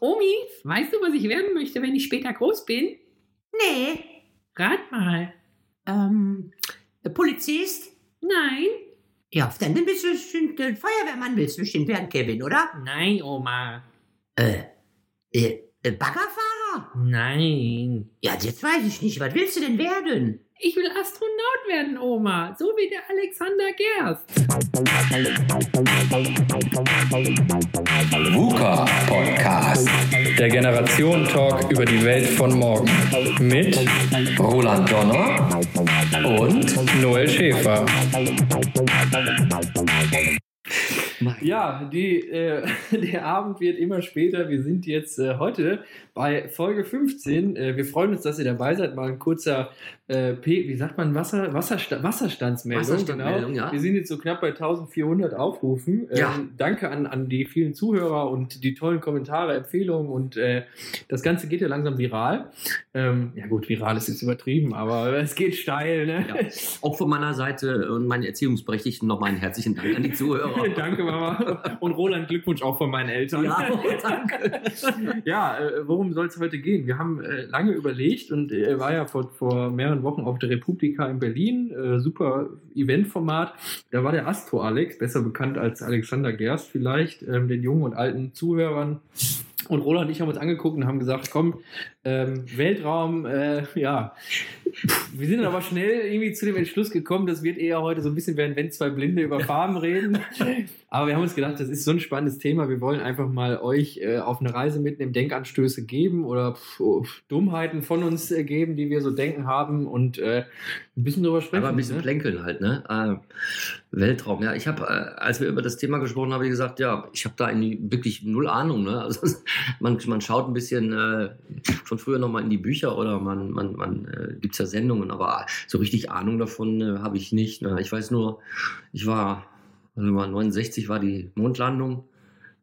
Omi, weißt du, was ich werden möchte, wenn ich später groß bin? Nee. Rat mal. Ähm, Polizist? Nein. Ja, dann bist du bestimmt ein Feuerwehrmann, willst du bestimmt werden, Kevin, oder? Nein, Oma. Äh, äh, äh, Baggerfahrer? Nein. Ja, jetzt weiß ich nicht. Was willst du denn werden? Ich will Astronaut werden, Oma. So wie der Alexander Gerst. VUCA Podcast. Der Generation Talk über die Welt von morgen. Mit Roland Donner und Noel Schäfer. Ja, die, äh, der Abend wird immer später. Wir sind jetzt äh, heute bei Folge 15. Äh, wir freuen uns, dass ihr dabei seid. Mal ein kurzer, äh, P, wie sagt man, Wasser, Wassersta Wasserstandsmeldung. Wasserstandsmeldung, genau. ja. Wir sind jetzt so knapp bei 1400 Aufrufen. Ähm, Ja. Danke an, an die vielen Zuhörer und die tollen Kommentare, Empfehlungen und äh, das Ganze geht ja langsam viral. Ähm, ja gut, viral ist jetzt übertrieben, aber es geht steil. Ne? Ja. Auch von meiner Seite und meinen Erziehungsberechtigten nochmal einen herzlichen Dank an die Zuhörer. Danke, Mama. Und Roland, Glückwunsch auch von meinen Eltern. Ja, danke. Ja, äh, worum soll es heute gehen? Wir haben äh, lange überlegt und äh, er war ja vor, vor mehreren Wochen auf der Republika in Berlin. Äh, super Eventformat. Da war der Astro Alex, besser bekannt als Alexander Gerst vielleicht, ähm, den jungen und alten Zuhörern. Und Roland und ich haben uns angeguckt und haben gesagt, komm, ähm, Weltraum, äh, ja. Wir sind aber schnell irgendwie zu dem Entschluss gekommen, das wird eher heute so ein bisschen werden, wenn zwei Blinde über Farben reden. Aber wir haben uns gedacht, das ist so ein spannendes Thema. Wir wollen einfach mal euch äh, auf eine Reise mitnehmen, Denkanstöße geben oder pf, Dummheiten von uns äh, geben, die wir so denken haben und äh, ein bisschen drüber sprechen. Aber ein bisschen ne? plänkeln halt, ne? Äh, Weltraum, ja. Ich habe, äh, als wir über das Thema gesprochen haben, habe ich gesagt, ja, ich habe da wirklich null Ahnung, ne? Also man, man schaut ein bisschen äh, von früher nochmal in die Bücher oder man, man, man äh, gibt's ja Sendungen, aber so richtig Ahnung davon äh, habe ich nicht. Ne? Ich weiß nur, ich war, also war 69 war die Mondlandung.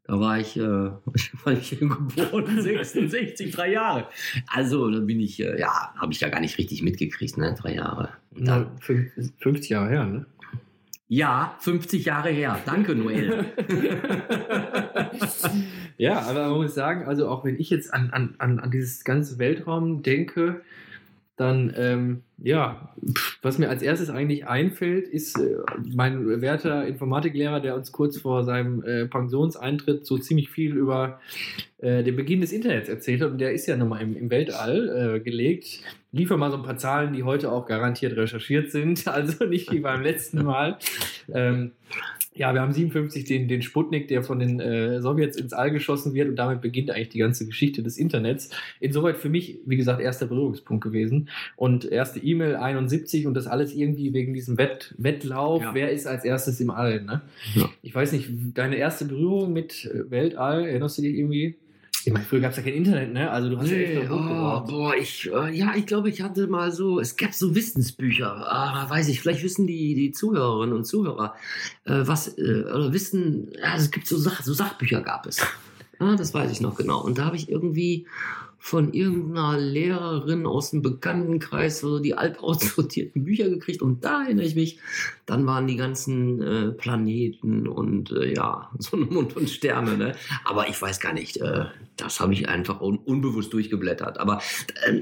Da war ich, äh, war ich geboren, 66, drei Jahre. Also, da bin ich, äh, ja, habe ich ja gar nicht richtig mitgekriegt, ne, drei Jahre. Und dann, Na, fünf- 50 Jahre her, ne? ja, 50 Jahre her. Danke, Noel. ja, aber man muss sagen, also auch wenn ich jetzt an, an, an, an dieses ganze Weltraum denke, dann, ähm, ja, was mir als erstes eigentlich einfällt, ist äh, mein werter Informatiklehrer, der uns kurz vor seinem äh, Pensionseintritt so ziemlich viel über äh, den Beginn des Internets erzählt hat. Und der ist ja nochmal im, im Weltall äh, gelegt. Liefer mal so ein paar Zahlen, die heute auch garantiert recherchiert sind, also nicht wie beim letzten Mal. Ähm, ja, wir haben 57 den, den Sputnik, der von den äh, Sowjets ins All geschossen wird und damit beginnt eigentlich die ganze Geschichte des Internets. Insoweit für mich, wie gesagt, erster Berührungspunkt gewesen. Und erste E-Mail 71 und das alles irgendwie wegen diesem Wett, Wettlauf, Ja. wer ist als erstes im All. Ne? Ja. Ich weiß nicht, deine erste Berührung mit äh, Weltall, erinnerst du dich irgendwie? Ich meine, früher gab es ja kein Internet, ne? Also du hast ja echt Nee, noch oh, boah, ich, äh, ja, ich glaube, ich hatte mal so, es gab so Wissensbücher, ah, weiß ich, vielleicht wissen die, die Zuhörerinnen und Zuhörer, äh, was, äh, oder wissen, ja, es gibt so, Sach, so Sachbücher gab es. Ja, das weiß ich noch genau. Und da habe ich irgendwie von irgendeiner Lehrerin aus dem Bekanntenkreis so die alt aussortierten Bücher gekriegt und da erinnere ich mich, dann waren die ganzen äh, Planeten und äh, ja, Sonne, Mond und Sterne, ne? Aber ich weiß gar nicht, äh, das habe ich einfach un unbewusst durchgeblättert. Aber äh,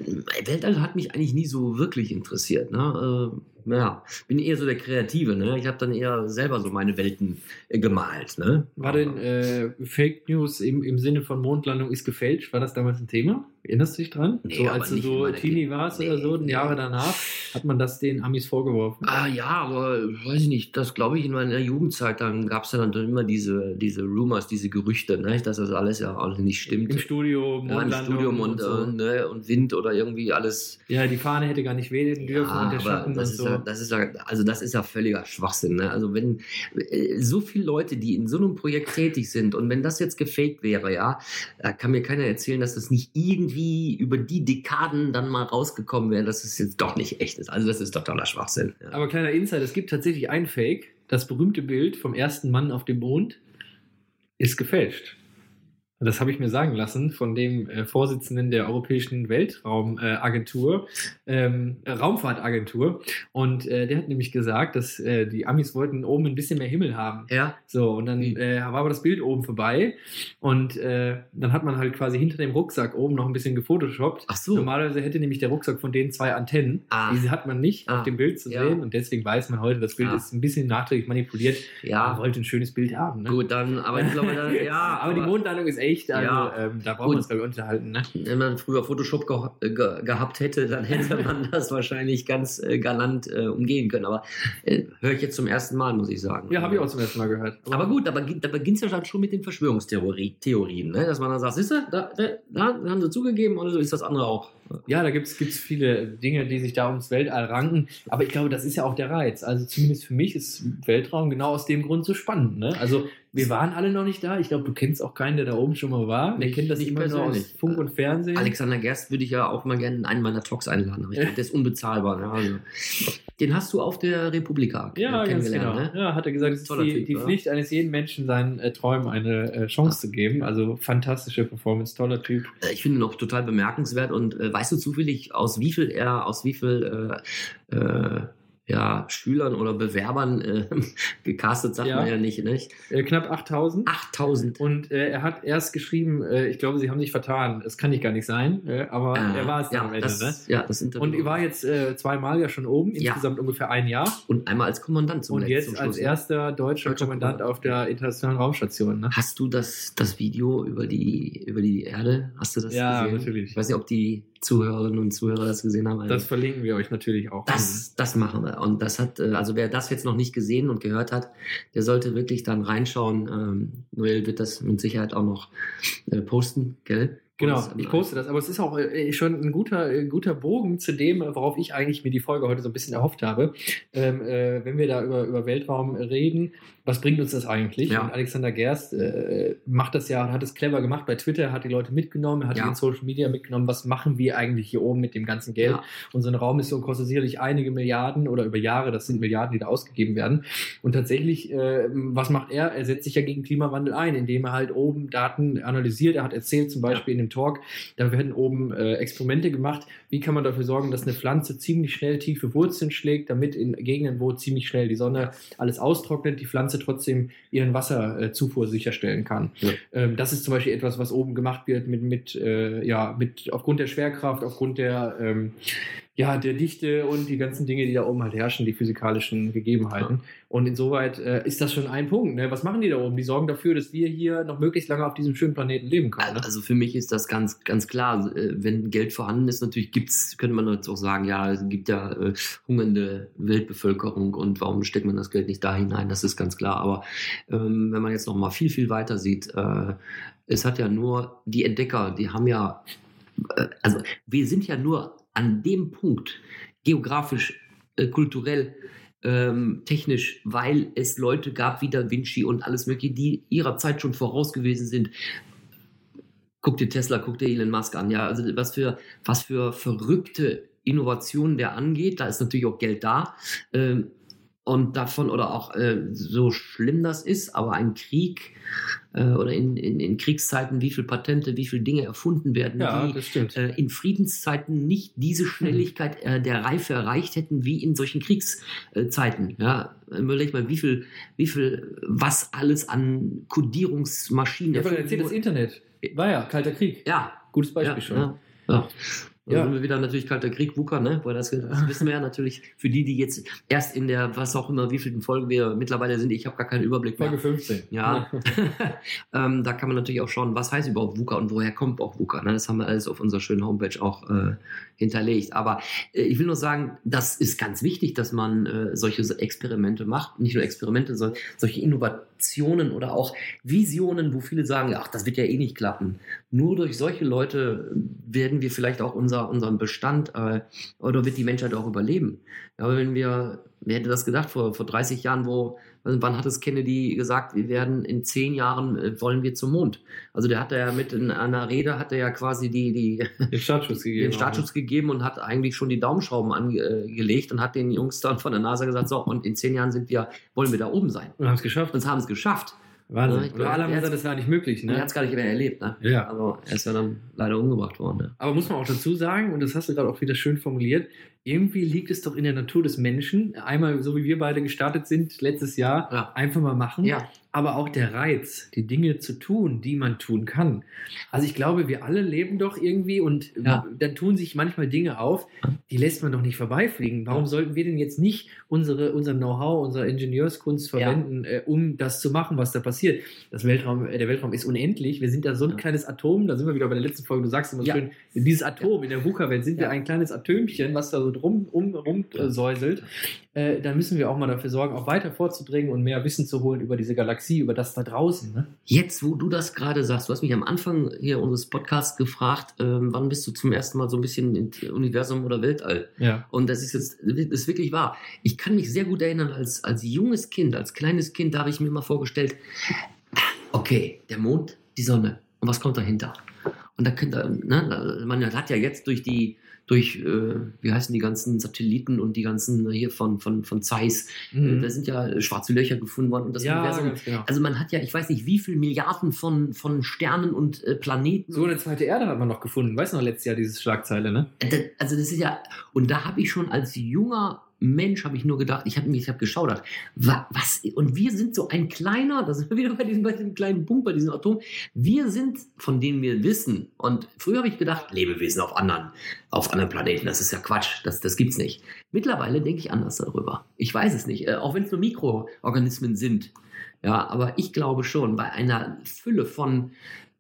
Weltall hat mich eigentlich nie so wirklich interessiert, ne? Ja, bin eher so der Kreative, ne? Ich habe dann eher selber so meine Welten äh, gemalt, ne? War denn äh, Fake News im, im Sinne von Mondlandung ist gefälscht? War das damals ein Thema? Erinnerst du dich dran? Nee, so als du so Teenie warst Nee, oder so, nee. Jahre danach, hat man das den Amis vorgeworfen. Ah ja, aber weiß ich nicht, das glaube ich in meiner Jugendzeit, dann gab es ja dann immer diese, diese Rumors, diese Gerüchte, ne? dass das alles ja alles nicht stimmt. Im Studio, ja, im Mondlandung Studium und, so. äh, ne, und Wind oder irgendwie alles. ja, die Fahne hätte gar nicht wehen dürfen Ja, und der Schatten das und ist, so. Ja, das ist ja, also das ist ja völliger Schwachsinn. Ne? Also wenn äh, so viele Leute, die in so einem Projekt tätig sind und wenn das jetzt gefaked wäre, ja, da kann mir keiner erzählen, dass das nicht irgendwie über die Dekaden dann mal rausgekommen wäre, dass es jetzt doch nicht echt ist. Also das ist totaler Schwachsinn. Ja. Aber kleiner Insider, es gibt tatsächlich ein Fake. Das berühmte Bild vom ersten Mann auf dem Mond ist gefälscht. Das habe ich mir sagen lassen von dem äh, Vorsitzenden der Europäischen Weltraumagentur, ähm, äh, Raumfahrtagentur. Und äh, der hat nämlich gesagt, dass äh, die Amis wollten oben ein bisschen mehr Himmel haben. Ja. So, und dann äh, war aber das Bild oben vorbei. Und äh, dann hat man halt quasi hinter dem Rucksack oben noch ein bisschen gefotoshoppt. Ach so. Normalerweise hätte nämlich der Rucksack von denen zwei Antennen. Ah. Diese hat man nicht Ah. auf dem Bild zu Ja. sehen. Und deswegen weiß man heute, das Bild Ah. ist ein bisschen nachträglich manipuliert. Man Ja. wollte ein schönes Bild haben. Ne? Gut, dann, aber ich glaube, dann, ja, aber, die Mondlandung ist echt, also Ja. ähm, da brauchen wir uns, glaube ich, unterhalten. Ne? Wenn man früher Photoshop ge ge gehabt hätte, dann hätte man das wahrscheinlich ganz äh, galant äh, umgehen können. Aber äh, höre ich jetzt zum ersten Mal, muss ich sagen. Ja, habe ich auch zum ersten Mal gehört. Aber gut, aber da beginnt es ja schon mit den Verschwörungstheorien, Theorien, ne? dass man dann sagt, siehst du, da, da, da haben sie zugegeben und so ist das andere auch. Ja, da gibt es viele Dinge, die sich da ums Weltall ranken. Aber ich glaube, das ist ja auch der Reiz. Also zumindest für mich ist Weltraum genau aus dem Grund so spannend. Ne? Also wir waren alle noch nicht da. Ich glaube, du kennst auch keinen, der da oben schon mal war. Der kennt das nicht immer nur aus persönlich. Funk und Fernsehen. Alexander Gerst würde ich ja auch mal gerne in einen meiner Talks einladen, aber ich glaube, der ist unbezahlbar. Ne? Also, den hast du auf der Republika ja, äh, ganz genau. kennengelernt. Ne? Ja, hat er gesagt, es ist die, Typ, die? Pflicht eines jeden Menschen, seinen äh, Träumen eine äh, Chance zu geben. Also fantastische Performance, toller Typ. Äh, Ich finde ihn auch total bemerkenswert und äh, weißt du zufällig, aus wie viel er, aus wie viel äh, äh, ja, Schülern oder Bewerbern äh, gecastet, sagt Ja. man ja nicht, nicht? Äh, knapp 8000. 8000. Und äh, er hat erst geschrieben, äh, ich glaube, sie haben sich vertan. Es kann nicht gar nicht sein, aber er war es dann ja, am Ende. das, ne? ja, das Interview. Und er war jetzt zweimal ja schon oben, Ja. insgesamt ungefähr ein Jahr. und einmal als Kommandant zum Und jetzt zum als Schluss, ne? erster deutscher Deutscher Kommandant Kommandant. auf der internationalen Raumstation. Ne? Hast du das, das Video über die, über die Erde? Hast du das Ja, gesehen? natürlich. Ich weiß nicht, ob die Zuhörerinnen und Zuhörer das gesehen haben. Das verlinken wir euch natürlich auch. Das, das machen wir. Und das hat, äh, also wer das jetzt noch nicht gesehen und gehört hat, der sollte wirklich dann reinschauen. Ähm, Noel wird das mit Sicherheit auch noch äh, posten, gell? Genau, ich poste das, aber es ist auch äh, schon ein guter, äh, guter Bogen zu dem, worauf ich eigentlich mir die Folge heute so ein bisschen erhofft habe. Ähm, äh, wenn wir da über, über Weltraum reden, was bringt uns das eigentlich? Ja. Und Alexander Gerst äh, macht das ja, hat es clever gemacht bei Twitter, hat die Leute mitgenommen, hat Ja. die in Social Media mitgenommen, was machen wir eigentlich hier oben mit dem ganzen Geld? Ja. Und so eine Raummission kostet sicherlich einige Milliarden oder über Jahre, das sind Milliarden, die da ausgegeben werden. Und tatsächlich, äh, was macht er? Er setzt sich ja gegen Klimawandel ein, indem er halt oben Daten analysiert. Er hat erzählt, zum Beispiel in dem Talk, da werden oben äh, Experimente gemacht. Wie kann man dafür sorgen, dass eine Pflanze ziemlich schnell tiefe Wurzeln schlägt, damit in Gegenden, wo ziemlich schnell die Sonne alles austrocknet, die Pflanze trotzdem ihren Wasserzufuhr sicherstellen kann. Ja. Ähm, das ist zum Beispiel etwas, was oben gemacht wird mit, mit, äh, ja, mit aufgrund der Schwerkraft, aufgrund der, ähm, ja, der Dichte und die ganzen Dinge, die da oben halt herrschen, die physikalischen Gegebenheiten. Und insoweit äh, ist das schon ein Punkt. Ne? Was machen die da oben? Die sorgen dafür, dass wir hier noch möglichst lange auf diesem schönen Planeten leben können. Ne? Also für mich ist das ganz, ganz klar. Äh, Wenn Geld vorhanden ist, natürlich gibt's, könnte man jetzt auch sagen, ja, es gibt ja äh, hungernde Weltbevölkerung und warum steckt man das Geld nicht da hinein? Das ist ganz klar. Aber ähm, wenn man jetzt noch mal viel, viel weiter sieht, äh, es hat ja nur die Entdecker, die haben ja, äh, also wir sind ja nur an dem Punkt geografisch, äh, kulturell, ähm, technisch, weil es Leute gab wie Da Vinci und alles mögliche, die ihrer Zeit schon voraus gewesen sind. Guck dir Tesla, guck dir Elon Musk an, ja, also was für, was für verrückte Innovationen der angeht, da ist natürlich auch Geld da. Ähm, und davon, oder auch äh, so schlimm das ist, aber ein Krieg äh, oder in, in, in Kriegszeiten, wie viele Patente, wie viele Dinge erfunden werden, ja, die äh, in Friedenszeiten nicht diese Schnelligkeit äh, der Reife erreicht hätten wie in solchen Kriegszeiten. Ja, überleg mal, wie viel, wie viel, was alles an Kodierungsmaschinen Ja, aber erzählt das. Internet. War ja, Kalter Krieg. Ja, Gutes Beispiel ja, schon. Ja, ja. Da Ja. sind wir wieder natürlich kalter Krieg, WUKA, ne? Weil das, das wissen wir ja natürlich für die, die jetzt erst in der, was auch immer, wie vielen Folgen wir mittlerweile sind, ich habe gar keinen Überblick mehr. Folge 15. Ja, ähm, da kann man natürlich auch schauen, was heißt überhaupt VUCA und woher kommt auch VUCA. Ne? Das haben wir alles auf unserer schönen Homepage auch äh, hinterlegt. Aber äh, ich will nur sagen, das ist ganz wichtig, dass man äh, solche Experimente macht. Nicht nur Experimente, sondern solche Innovationen oder auch Visionen, wo viele sagen, ach, das wird ja eh nicht klappen. Nur durch solche Leute werden wir vielleicht auch unser, unseren Bestand äh, oder wird die Menschheit auch überleben. Ja, aber wenn wir, wer hätte das gedacht vor, vor 30 Jahren, wo also wann hat es Kennedy gesagt, wir werden in zehn Jahren äh, wollen wir zum Mond? Also der hat ja mit in einer Rede hat er ja quasi die, die Den Startschuss gegeben. den Startschuss gegeben und hat eigentlich schon die Daumenschrauben angelegt und hat den Jungs dann von der NASA gesagt, so und in zehn Jahren sind wir, wollen wir da oben sein. Und haben es geschafft. Und haben es geschafft. Wahnsinn. Ja, Oder alle haben er gesagt, das war nicht möglich. Er Ne? hat es gar nicht mehr erlebt. Ne? Ja. Also er ist ja dann leider umgebracht worden. Ne? Aber muss man auch dazu sagen, und das hast du gerade auch wieder schön formuliert, irgendwie liegt es doch in der Natur des Menschen, einmal so wie wir beide gestartet sind letztes Jahr, Ja. einfach mal machen, Ja, aber auch der Reiz, die Dinge zu tun, die man tun kann. Also ich glaube, wir alle leben doch irgendwie und Ja. dann tun sich manchmal Dinge auf, die lässt man doch nicht vorbeifliegen. Warum sollten wir denn jetzt nicht unsere, unser Know-how, unsere Ingenieurskunst Ja. verwenden, äh, um das zu machen, was da passiert? Das Weltraum, äh, der Weltraum ist unendlich. Wir sind da so ein Ja. kleines Atom, da sind wir wieder bei der letzten Folge, du sagst immer Ja. schön, dieses Atom in der VUCA-Welt sind wir Ja. ein kleines Atömchen, was da so drum um, rum äh, säuselt. Äh, da müssen wir auch mal dafür sorgen, auch weiter vorzudringen und mehr Wissen zu holen über diese Galaxie, über das da draußen. Ne? Jetzt, wo du das gerade sagst, du hast mich am Anfang hier unseres Podcasts gefragt, ähm, wann bist du zum ersten Mal so ein bisschen im Universum oder Weltall? Ja. Und das ist jetzt das ist wirklich wahr. Ich kann mich sehr gut erinnern, als, als junges Kind, als kleines Kind, da habe ich mir mal vorgestellt, okay, der Mond, die Sonne, und was kommt dahinter? Und da könnte, ne, man hat ja jetzt durch die, durch, äh, wie heißen die ganzen Satelliten und die ganzen hier von, von, von Zeiss, Mhm. da sind ja schwarze Löcher gefunden worden und das ja, Universum genau. also man hat ja, ich weiß nicht, wie viele Milliarden von, von Sternen und äh, Planeten. So eine zweite Erde hat man noch gefunden. Weißt du noch, letztes Jahr dieses Schlagzeile, ne? Da- Also das ist ja, und da habe ich schon als junger Mensch, habe ich nur gedacht, ich habe ich habe geschaudert. Wa- Was, und wir sind so ein kleiner, da sind wir wieder bei diesem, bei diesem kleinen Punkt, bei diesem Atom. Wir sind, von denen wir wissen, und früher habe ich gedacht, Lebewesen auf anderen, auf anderen Planeten, das ist ja Quatsch, das, das gibt's nicht. Mittlerweile denke ich anders darüber. Ich weiß es nicht, äh, auch wenn es nur Mikroorganismen sind. Ja, aber ich glaube schon, bei einer Fülle von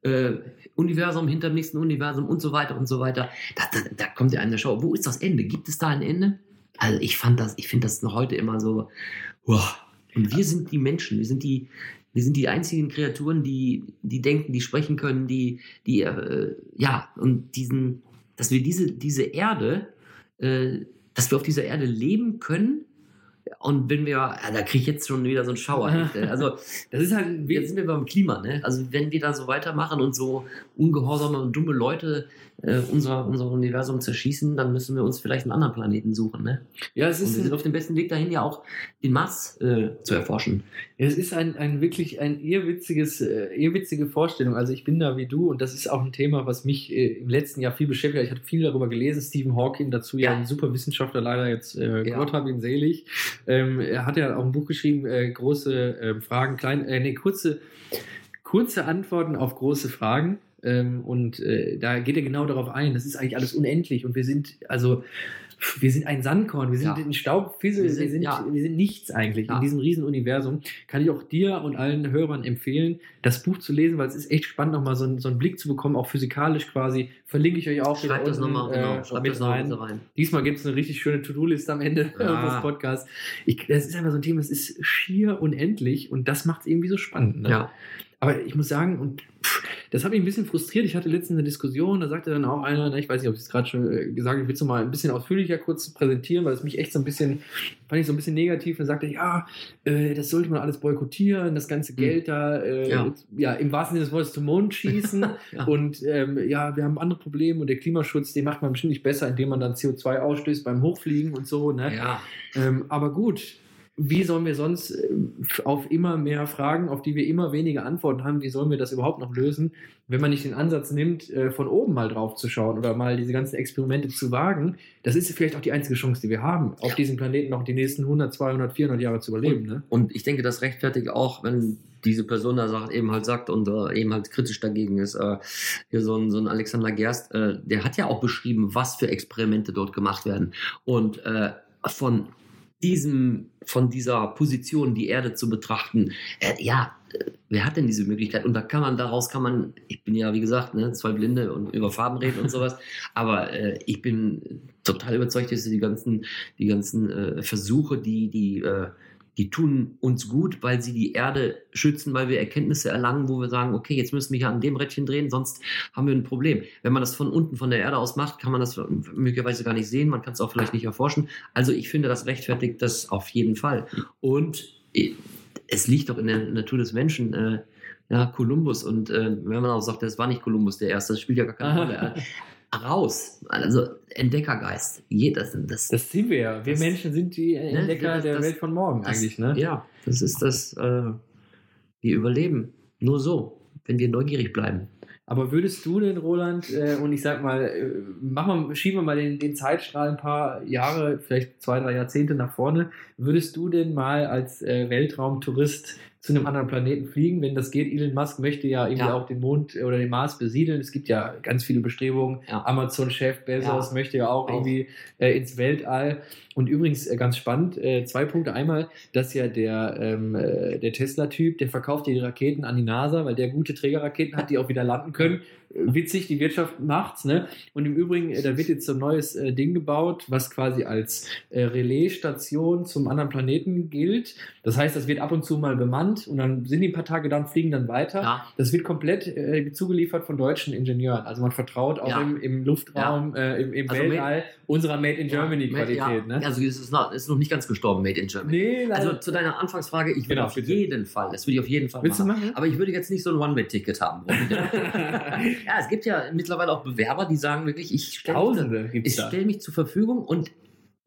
äh, Universum hinter dem nächsten Universum und so weiter und so weiter, da, da, da kommt ja eine Show. Wo ist das Ende? Gibt es da ein Ende? Also ich fand das, ich finde das noch heute immer so. Wow. Und wir sind die Menschen, wir sind die, wir sind die einzigen Kreaturen, die, die denken, die sprechen können, die, die, äh, ja, und diesen, dass wir diese, diese Erde, äh, dass wir auf dieser Erde leben können. Und wenn wir, ja, da kriege ich jetzt schon wieder so einen Schauer. Also Das ist halt, Jetzt sind wir beim Klima, ne? Also wenn wir da so weitermachen und so ungehorsame und dumme Leute äh, unser, unser Universum zerschießen, dann müssen wir uns vielleicht einen anderen Planeten suchen, ne? ja, es Und ist, wir sind auf dem besten Weg dahin, ja auch den Mars äh, zu erforschen. Es ist ein, ein wirklich ein irrwitziges, äh, irrwitzige Vorstellung. Also ich bin da wie du und das ist auch ein Thema, was mich äh, im letzten Jahr viel beschäftigt hat. Ich hatte viel darüber gelesen. Stephen Hawking dazu ja, Ja. ein super Wissenschaftler, leider jetzt, äh, Ja. Gott hab ihn selig. Ähm, er hat ja auch ein Buch geschrieben, äh, große äh, Fragen, klein, äh, nee, kurze, kurze Antworten auf große Fragen. Ähm, und äh, da geht er genau darauf ein. Das ist eigentlich alles unendlich und wir sind, also wir sind ein Sandkorn, wir sind Ja. ein Staubfizzle, Wir wir sind- sind, ja. wir sind nichts eigentlich Ja. in diesem riesen Universum. Kann ich auch dir und allen Hörern empfehlen, das Buch zu lesen, weil es ist echt spannend, nochmal so, einen- so einen Blick zu bekommen, auch physikalisch quasi. Verlinke ich euch auch Schreibt das nochmal, genau. äh, Schreibt das rein. rein. Diesmal gibt es eine richtig schöne To-Do-List am Ende unseres Podcasts. Ich, das ist einfach so ein Thema, es ist schier unendlich und das macht es irgendwie so spannend. Ne? Ja. Aber ich muss sagen, und pff, das hat mich ein bisschen frustriert. Ich hatte letztens eine Diskussion, da sagte dann auch einer, ne, ich weiß nicht, ob ich es gerade schon äh, gesagt habe, ich will es mal ein bisschen ausführlicher kurz präsentieren, weil es mich echt so ein bisschen, fand ich so ein bisschen negativ. Und sagte, ja, äh, das sollte man alles boykottieren, das ganze Geld da, äh, Ja. ja. im wahrsten Sinne des Wortes zum Mond schießen. Ja. Und ähm, ja, wir haben andere Probleme und der Klimaschutz, den macht man bestimmt nicht besser, indem man dann CO2 ausstößt beim Hochfliegen und so. Ne? Ja. Ähm, aber gut, wie sollen wir sonst äh, auf immer mehr Fragen, auf die wir immer weniger Antworten haben, wie sollen wir das überhaupt noch lösen, wenn man nicht den Ansatz nimmt, äh, von oben mal drauf zu schauen oder mal diese ganzen Experimente zu wagen? Das ist vielleicht auch die einzige Chance, die wir haben, auf diesem Planeten noch die nächsten 100, 200, 400 Jahre zu überleben. Ne? Und ich denke, das rechtfertigt auch, wenn diese Person da sagt, eben halt sagt und äh, eben halt kritisch dagegen ist. Äh, hier so ein, so ein Alexander Gerst, äh, der hat ja auch beschrieben, was für Experimente dort gemacht werden. Und äh, von diesem, von dieser Position die Erde zu betrachten, äh, ja, äh, wer hat denn diese Möglichkeit? Und da kann man, daraus kann man, ich bin ja, wie gesagt, ne, zwei Blinde und über Farben reden und sowas, aber äh, ich bin total überzeugt, dass die ganzen, die ganzen äh, Versuche, die, die, äh, die tun uns gut, weil sie die Erde schützen, weil wir Erkenntnisse erlangen, wo wir sagen, okay, jetzt müssen wir hier an dem Rädchen drehen, sonst haben wir ein Problem. Wenn man das von unten, von der Erde aus macht, kann man das möglicherweise gar nicht sehen, man kann es auch vielleicht nicht erforschen. Also ich finde, das rechtfertigt das auf jeden Fall. Und äh, es liegt doch in der Natur des Menschen, äh, ja, Kolumbus und äh, wenn man auch sagt, das war nicht Kolumbus der Erste, das spielt ja gar keine Rolle. Raus, also Entdeckergeist, jedes, das, Das sind wir ja. Wir Das- Menschen sind die Entdecker das- der das- Welt von morgen das- eigentlich. Ne? Ja, das ist das, äh, Wir überleben. Nur so, wenn wir neugierig bleiben. Aber würdest du denn, Roland, äh, und ich sag mal, äh, machen wir, schieben wir mal den, den Zeitstrahl ein paar Jahre, vielleicht zwei, drei Jahrzehnte nach vorne, würdest du denn mal als äh, Weltraumtourist zu einem anderen Planeten fliegen, wenn das geht. Elon Musk möchte ja irgendwie Ja. auch den Mond oder den Mars besiedeln. Es gibt ja ganz viele Bestrebungen. Ja. Amazon-Chef Bezos Ja. möchte ja auch, Auch. irgendwie äh, ins Weltall. Und übrigens äh, ganz spannend, äh, zwei Punkte. Einmal, dass ja der, ähm, äh, der Tesla-Typ, der verkauft ja die Raketen an die NASA, weil der gute Trägerraketen hat, die auch wieder landen können. Witzig, die Wirtschaft macht's, ne? Und im Übrigen, äh, da wird jetzt so ein neues äh, Ding gebaut, was quasi als äh, Relaisstation zum anderen Planeten gilt. Das heißt, das wird ab und zu mal bemannt und dann sind die ein paar Tage da und fliegen dann weiter. Ja, Das wird komplett äh, zugeliefert von deutschen Ingenieuren. Also man vertraut auch Ja. im, im Luftraum, äh, im, im Also Weltall unserer Made in Germany Qualität. ja, Ne? Also es ist noch, es ist noch nicht ganz gestorben, Made in Germany. Nee. Also zu deiner Anfangsfrage, ich würde Genau, auf bitte. jeden Fall, das würde ich auf jeden Fall Willst du machen. machen? Aber ich würde jetzt nicht so ein One-Way-Ticket haben. ja, es gibt ja mittlerweile auch Bewerber, die sagen wirklich, ich stelle stell mich zur Verfügung und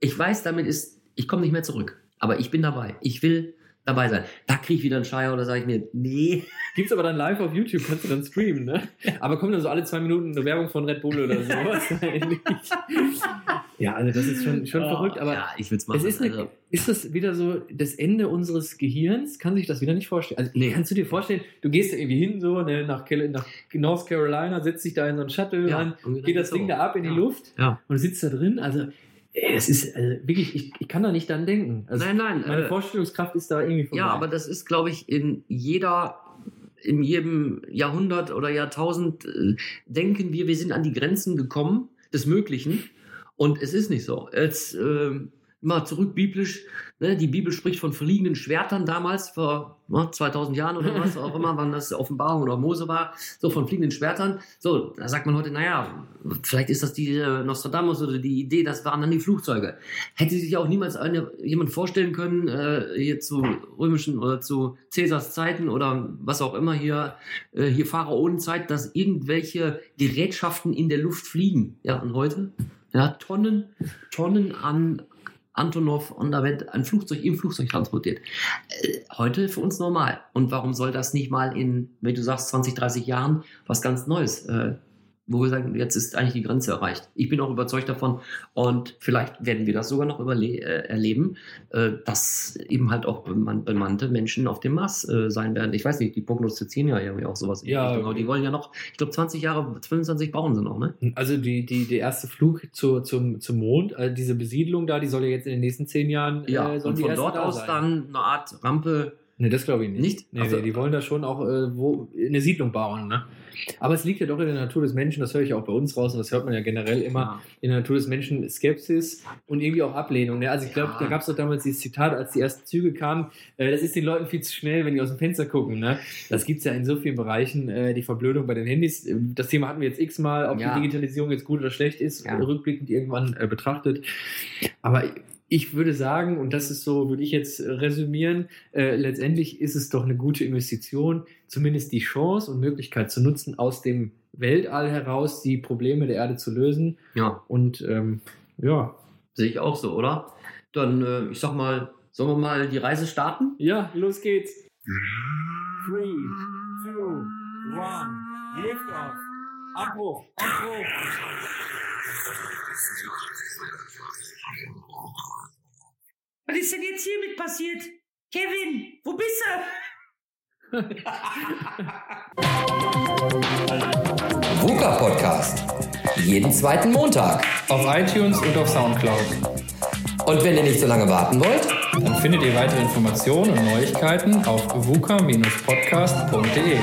ich weiß, damit ist, ich komme nicht mehr zurück. Aber ich bin dabei. Ich will dabei sein. Da kriege ich wieder einen Scheier oder sage ich mir, nee. Gibt's aber dann live auf YouTube, kannst du dann streamen, ne? Aber kommt dann so alle zwei Minuten eine Werbung von Red Bull oder sowas. ja, also das ist schon, schon verrückt, aber ja, ich will es machen. es ist, eine, also, ist das wieder so das Ende unseres Gehirns? Kann sich das wieder nicht vorstellen? Also, Nee. Kannst du dir vorstellen, du gehst da irgendwie hin, so ne, nach, nach North Carolina, setzt dich da in so ein Shuttle ja, rein, geht das geht's Ding so. da ab in ja. die Luft Ja. und sitzt da drin. Also, ey, das ist also wirklich, ich, ich kann da nicht dran denken. Also, Nein, nein. meine äh, Vorstellungskraft ist da irgendwie vorbei. Ja, aber das ist, glaube ich, in jeder, in jedem Jahrhundert oder Jahrtausend äh, denken wir, wir sind an die Grenzen gekommen des Möglichen. Und es ist nicht so. Jetzt äh, mal zurück biblisch. Ne, die Bibel spricht von fliegenden Schwertern damals, vor ne, 2000 Jahren oder was auch immer, wann das Offenbarung oder Mose war. So, von fliegenden Schwertern. So, da sagt man heute, naja, vielleicht ist das die äh, Nostradamus oder die Idee, das waren dann die Flugzeuge. Hätte sich auch niemals eine, jemand vorstellen können, äh, hier zu römischen oder zu Cäsars Zeiten oder was auch immer hier, äh, hier Pharaonenzeit, dass irgendwelche Gerätschaften in der Luft fliegen. Ja, und heute? Ja, Tonnen, Tonnen an Antonov und da wird ein Flugzeug im Flugzeug transportiert. Äh, heute für uns normal. Und warum soll das nicht mal in, wenn du sagst, 20, 30 Jahren was ganz Neues äh, wo wir sagen, jetzt ist eigentlich die Grenze erreicht. Ich bin auch überzeugt davon und vielleicht werden wir das sogar noch äh, erleben, äh, dass eben halt auch beman bemannte Menschen auf dem Mars äh, sein werden. Ich weiß nicht, die prognostizieren ja irgendwie auch sowas. Ja. Richtung, aber die wollen ja noch, ich glaube 20 Jahre, 25 brauchen sie noch, ne? Also die, die, der erste Flug zu, zum, zum Mond, also diese Besiedlung da, die soll ja jetzt in den nächsten zehn Jahren Ja, äh, und die von dort aus sein. dann eine Art Rampe. Nee, das glaube ich nicht. Nicht? Nee, Also- nee, die wollen da schon auch äh, wo, eine Siedlung bauen, ne? Aber es liegt ja doch in der Natur des Menschen, das höre ich auch bei uns raus und das hört man ja generell immer, Ja. in der Natur des Menschen Skepsis und irgendwie auch Ablehnung. Ne? Also ich glaube, Ja. da gab es doch damals dieses Zitat, als die ersten Züge kamen, äh, das ist den Leuten viel zu schnell, wenn die aus dem Fenster gucken. Ne? Das gibt es ja in so vielen Bereichen, äh, die Verblödung bei den Handys. Äh, Das Thema hatten wir jetzt x-mal, ob Ja. die Digitalisierung jetzt gut oder schlecht ist, rückblickend irgendwann äh, betrachtet. Aber ich würde sagen, und das ist so, würde ich jetzt äh, resümieren, äh, letztendlich ist es doch eine gute Investition, zumindest die Chance und Möglichkeit zu nutzen, aus dem Weltall heraus die Probleme der Erde zu lösen. ja, Und ähm, ja, sehe ich auch so, oder? Dann, äh, ich sag mal, sollen wir mal die Reise starten? ja, los geht's. Three, two, one, lift off. Abbruch, Abbruch. Was ist denn jetzt hiermit passiert? Kevin, wo bist du? VUCA Podcast. Jeden zweiten Montag. Auf iTunes und auf Soundcloud. Und wenn ihr nicht so lange warten wollt, Dann findet ihr weitere Informationen und Neuigkeiten auf vuca-podcast.de.